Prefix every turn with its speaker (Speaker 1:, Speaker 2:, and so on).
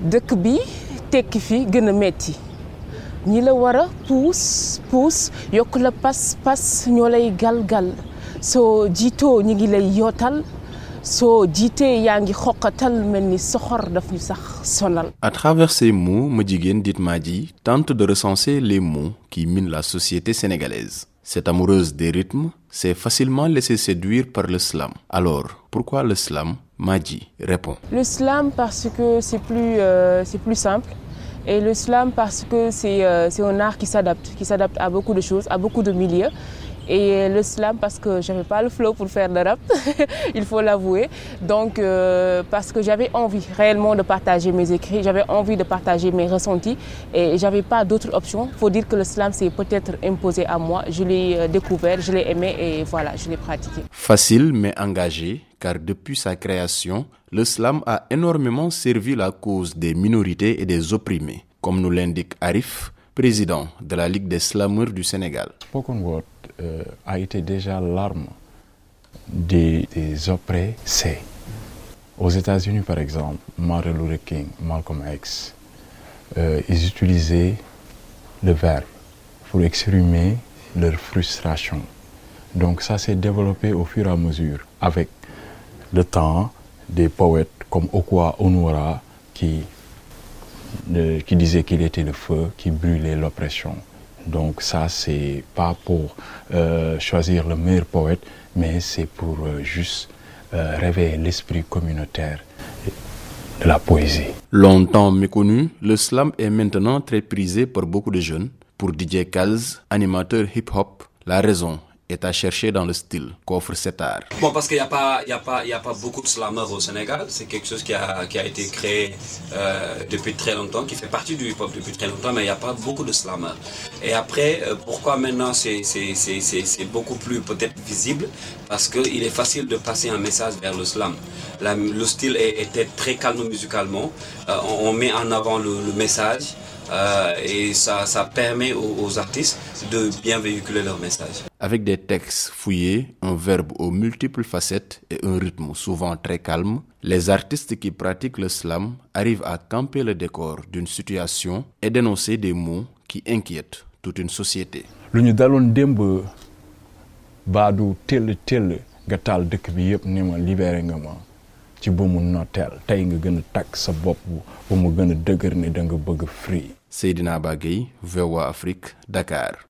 Speaker 1: dëkk bi tekki fi gën a metti ñi la war a puus puus yokk la pas pas ñoo lay gal-gal soo jiitoo ñi ngi lay yootal soo jiitee yaa ngi xoqatal mel ni soxor daf ñu sax sonal.
Speaker 2: À travers ces mots, Madjiguène Dit Madji tente de recenser les mots qui minent la société sénégalaise. Cette amoureuse des rythmes s'est facilement laissée séduire par le slam. Alors, pourquoi le slam? Madji répond.
Speaker 1: Le slam parce que c'est plus, euh, simple. Et le slam parce que c'est euh, c'est un art qui s'adapte, qui s'adapte à beaucoup de choses, à beaucoup de milieux. Et le slam parce que j'avais pas le flow pour faire le rap, il faut l'avouer. Donc euh, parce que j'avais envie réellement de partager mes écrits, j'avais envie de partager mes ressentis et j'avais pas d'autre option. Faut dire que le slam s'est peut-être imposé à moi. Je l'ai découvert, je l'ai aimé et voilà, je l'ai pratiqué.
Speaker 2: Facile mais engagé, car depuis sa création, le slam a énormément servi la cause des minorités et des opprimés, comme nous l'indique Arif, président de la Ligue des slameurs du Sénégal.
Speaker 3: Spoken Word euh, a été déjà l'arme des, des oppressés. Aux États-Unis, par exemple, Martin Luther King, Malcolm X, euh, ils utilisaient le verbe pour exprimer leur frustration. Donc ça s'est développé au fur et à mesure avec le temps des poètes comme Okwa Onwara qui, qui disait qu'il était le feu qui brûlait l'oppression. Donc ça, c'est pas pour euh, choisir le meilleur poète, mais c'est pour euh, juste euh, réveiller l'esprit communautaire de la poésie.
Speaker 2: Longtemps méconnu, le slam est maintenant très prisé par beaucoup de jeunes. Pour DJ Kals, animateur hip-hop, la raison est à chercher dans le style qu'offre cet art.
Speaker 4: Bon, parce qu'il n'y a, pas, a, a pas beaucoup de slameurs au Sénégal. C'est quelque chose qui a, qui a été créé euh, depuis très longtemps, qui fait partie du hip-hop depuis très longtemps, mais il n'y a pas beaucoup de slameurs. Et après, euh, pourquoi maintenant c'est beaucoup plus peut-être visible? Parce qu'il est facile de passer un message vers le slam. La, le style était très calme musicalement. Euh, on, met en avant le message. Euh, et ça, ça permet aux, aux, artistes de bien véhiculer leur message.
Speaker 2: Avec des textes fouillés, un verbe aux multiples facettes et un rythme souvent très calme, les artistes qui pratiquent le slam arrivent à camper le décor d'une situation et dénoncer des mots qui inquiètent toute une société.
Speaker 3: ci ba mu notteel tey nga gën a takk sa bopp ba mu gën a dëgër ne danga bëgg Free.
Speaker 2: Seydina Ba Gueye VOA Afrique Dakar.